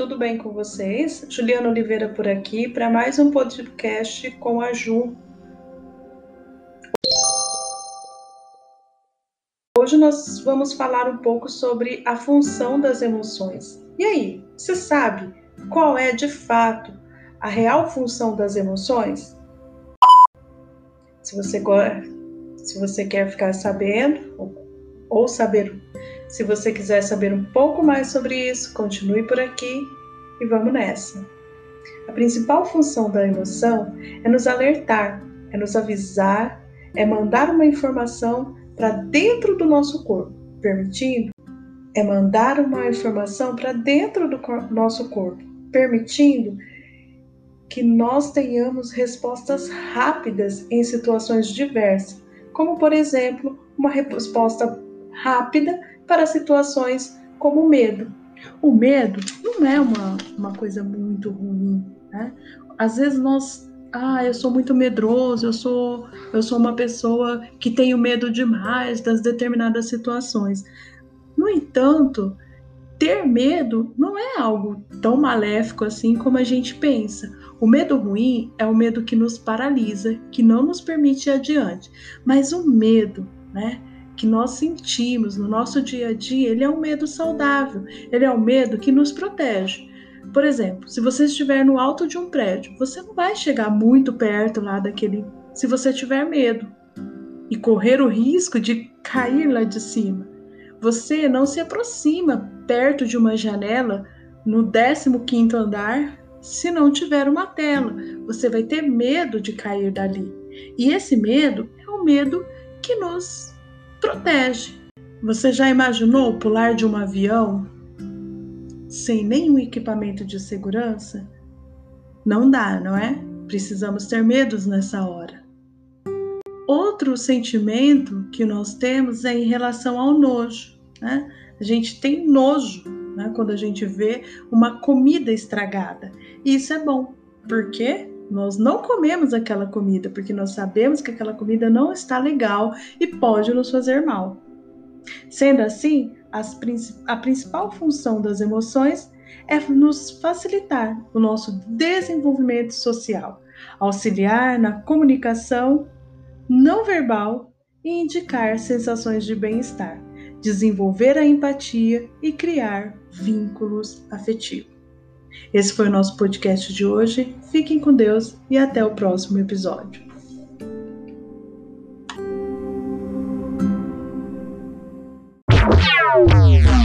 tudo bem com vocês? Juliana Oliveira por aqui para mais um podcast com a Ju. Hoje nós vamos falar um pouco sobre a função das emoções. E aí, você sabe qual é de fato a real função das emoções? Se você, se você quer ficar sabendo ou saber se você quiser saber um pouco mais sobre isso, continue por aqui e vamos nessa. A principal função da emoção é nos alertar, é nos avisar, é mandar uma informação para dentro do nosso corpo, permitindo é mandar uma informação para dentro do nosso corpo, permitindo que nós tenhamos respostas rápidas em situações diversas, como por exemplo, uma resposta rápida para situações como o medo. O medo não é uma, uma coisa muito ruim, né? Às vezes nós, ah, eu sou muito medroso, eu sou, eu sou uma pessoa que tenho medo demais das determinadas situações. No entanto, ter medo não é algo tão maléfico assim como a gente pensa. O medo ruim é o medo que nos paralisa, que não nos permite ir adiante. Mas o medo, né? Que nós sentimos no nosso dia a dia, ele é um medo saudável, ele é um medo que nos protege. Por exemplo, se você estiver no alto de um prédio, você não vai chegar muito perto lá daquele, se você tiver medo e correr o risco de cair lá de cima. Você não se aproxima perto de uma janela no 15º andar se não tiver uma tela. Você vai ter medo de cair dali. E esse medo é o medo que nos protege. Você já imaginou pular de um avião sem nenhum equipamento de segurança? Não dá, não é? Precisamos ter medos nessa hora. Outro sentimento que nós temos é em relação ao nojo. Né? A gente tem nojo né, quando a gente vê uma comida estragada. E isso é bom. Por quê? Nós não comemos aquela comida porque nós sabemos que aquela comida não está legal e pode nos fazer mal. Sendo assim, as, a principal função das emoções é nos facilitar o nosso desenvolvimento social, auxiliar na comunicação não verbal e indicar sensações de bem-estar, desenvolver a empatia e criar vínculos afetivos. Esse foi o nosso podcast de hoje. Fiquem com Deus e até o próximo episódio. Yeah.